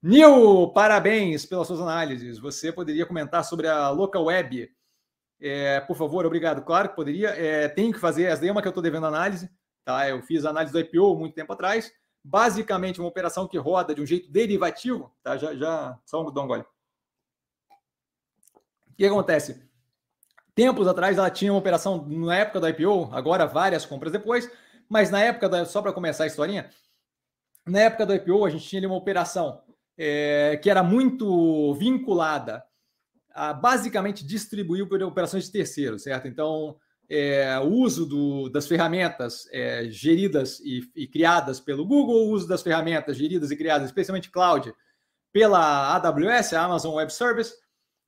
Nil, parabéns pelas suas análises. Você poderia comentar sobre a local web? É, por favor, obrigado. Claro que poderia. É, tenho que fazer. Essa é uma que eu estou devendo análise. Tá? Eu fiz análise do IPO muito tempo atrás. Basicamente, uma operação que roda de um jeito derivativo. Tá? Já, já, só um, um gole. O que acontece? Tempos atrás, ela tinha uma operação na época do IPO, agora várias compras depois, mas na época, da, só para começar a historinha, na época do IPO, a gente tinha ali uma operação é, que era muito vinculada a basicamente distribuir operações de terceiros, certo? Então, é, o uso do, das ferramentas é, geridas e, e, criadas pelo Google, o uso das ferramentas geridas e criadas, especialmente cloud, pela AWS, a Amazon Web Service,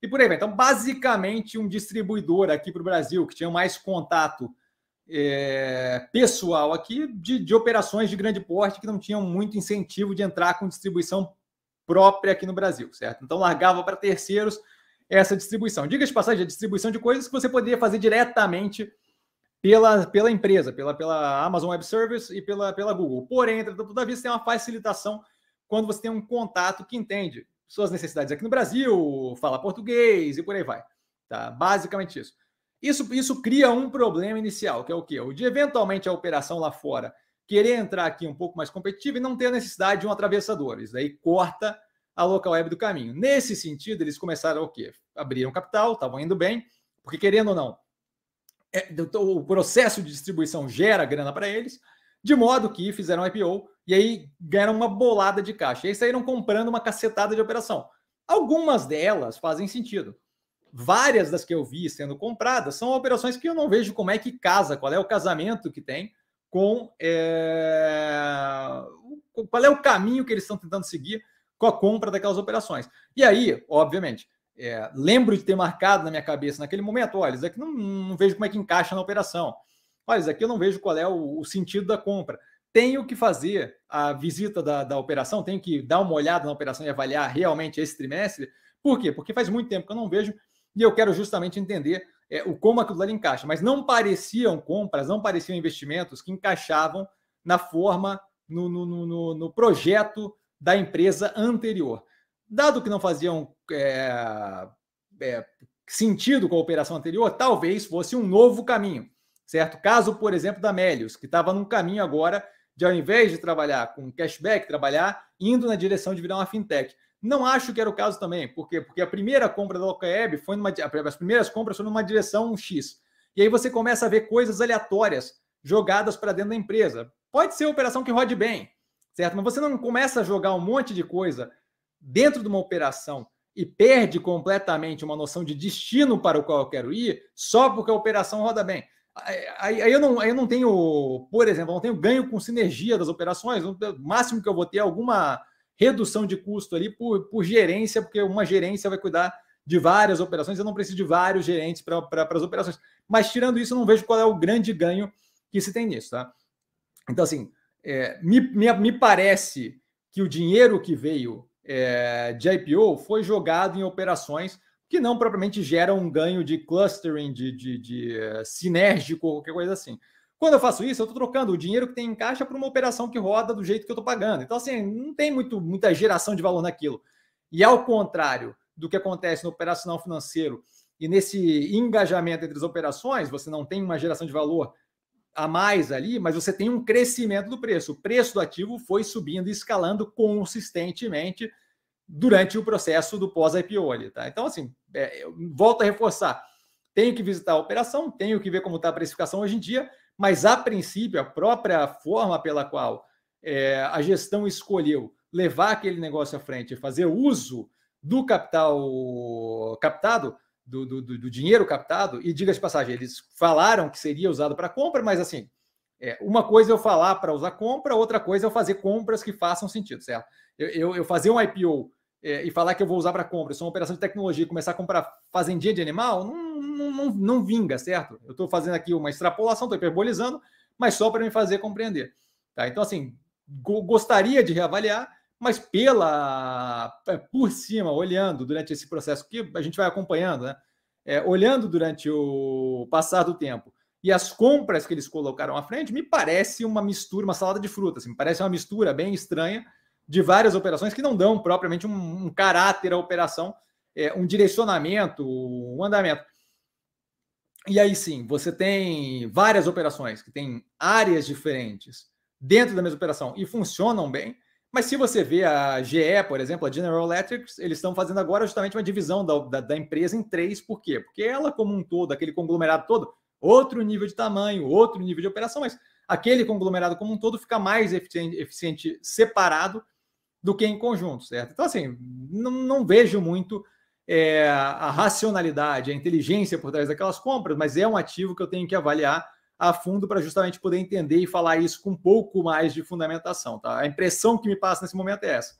e por aí vai. Então, basicamente, um distribuidor aqui para o Brasil que tinha mais contato é, pessoal aqui de, de operações de grande porte que não tinham muito incentivo de entrar com distribuição própria aqui no Brasil, certo? Então largava para terceiros essa distribuição. Diga de passagem, a distribuição de coisas que você poderia fazer diretamente pela, pela empresa, pela, pela Amazon Web Service e pela, pela Google. Porém, todavia, você tem uma facilitação quando você tem um contato que entende suas necessidades aqui no Brasil, fala português e por aí vai. Tá? Basicamente isso. Isso, isso cria um problema inicial, que é o quê? O de eventualmente a operação lá fora querer entrar aqui um pouco mais competitivo e não ter a necessidade de um atravessador. Isso daí corta a local web do caminho. Nesse sentido, eles começaram o quê? Abriram capital, estavam indo bem, porque querendo ou não, é, o processo de distribuição gera grana para eles, de modo que fizeram IPO e aí ganharam uma bolada de caixa. E aí saíram comprando uma cacetada de operação. Algumas delas fazem sentido. Várias das que eu vi sendo compradas são operações que eu não vejo como é que casa, qual é o casamento que tem com é, qual é o caminho que eles estão tentando seguir com a compra daquelas operações. E aí, obviamente, é, lembro de ter marcado na minha cabeça naquele momento: olha, isso aqui não, não, vejo como é que encaixa na operação. Olha, isso aqui eu não vejo qual é o, o sentido da compra. Tenho que fazer a visita da, da operação, tenho que dar uma olhada na operação e avaliar realmente esse trimestre. Por quê? Porque faz muito tempo que eu não vejo e eu quero justamente entender é, o como aquilo ali encaixa, mas não pareciam compras, não pareciam investimentos que encaixavam na forma, no, no, no, no projeto da empresa anterior. Dado que não faziam é, é, sentido com a operação anterior, talvez fosse um novo caminho, certo? Caso, por exemplo, da Melius, que estava num caminho agora de, ao invés de trabalhar com cashback, trabalhar indo na direção de virar uma fintech. Não acho que era o caso também. Por quê? Porque a primeira compra da Locaeb foi numa. As primeiras compras foram numa direção X. E aí você começa a ver coisas aleatórias jogadas para dentro da empresa. Pode ser operação que rode bem, certo? Mas você não começa a jogar um monte de coisa dentro de uma operação e perde completamente uma noção de destino para o qual eu quero ir só porque a operação roda bem. Aí, aí, eu, não, aí eu não tenho, por exemplo, não tenho ganho com sinergia das operações. O máximo que eu vou ter é alguma redução de custo ali por, por gerência, porque uma gerência vai cuidar de várias operações, eu não preciso de vários gerentes para as operações. Mas tirando isso, eu não vejo qual é o grande ganho que se tem nisso, tá? Então, assim, é, me, me, me, parece que o dinheiro que veio é, de IPO foi jogado em operações que não propriamente geram um ganho de clustering, de, de, de uh, sinérgico, qualquer coisa assim. Quando eu faço isso, eu estou trocando o dinheiro que tem em caixa para uma operação que roda do jeito que eu estou pagando. Então, assim, não tem muito, muita geração de valor naquilo. E ao contrário do que acontece no operacional financeiro e nesse engajamento entre as operações, você não tem uma geração de valor a mais ali, mas você tem um crescimento do preço. O preço do ativo foi subindo e escalando consistentemente durante o processo do pós-IPO ali, tá? Então, assim, é, volto a reforçar. Tenho que visitar a operação, tenho que ver como está a precificação hoje em dia, mas a princípio, a própria forma pela qual é, a gestão escolheu levar aquele negócio à frente, fazer uso do capital captado, do, do, do dinheiro captado, e diga de passagem, eles falaram que seria usado para compra, mas assim, é, uma coisa é eu falar para usar compra, outra coisa é eu fazer compras que façam sentido, certo? Eu, eu, eu fazer um IPO é, e falar que eu vou usar para compra, isso é uma operação de tecnologia, começar a comprar fazendinha de animal, não, não, não, não vinga, certo? Eu estou fazendo aqui uma extrapolação, estou hiperbolizando, mas só para me fazer compreender. Tá? Então, assim, gostaria de reavaliar, mas pela é, por cima, olhando durante esse processo que a gente vai acompanhando, né? É, olhando durante o passar do tempo e as compras que eles colocaram à frente, me parece uma mistura, uma salada de frutas, assim, me parece uma mistura bem estranha de várias operações que não dão propriamente um, um caráter à operação, é, um direcionamento, um andamento. E aí sim, você tem várias operações que têm áreas diferentes dentro da mesma operação e funcionam bem. Mas se você vê a GE, por exemplo, a General Electric, eles estão fazendo agora justamente uma divisão da, da, da, empresa em três. Por quê? Porque ela, como um todo, aquele conglomerado todo, outro nível de tamanho, outro nível de operação, mas aquele conglomerado como um todo fica mais eficiente, eficiente separado do que em conjunto, certo? Então, assim, não, não vejo muito é, a racionalidade, a inteligência por trás daquelas compras, mas é um ativo que eu tenho que avaliar a fundo para justamente poder entender e falar isso com um pouco mais de fundamentação. Tá? A impressão que me passa nesse momento é essa.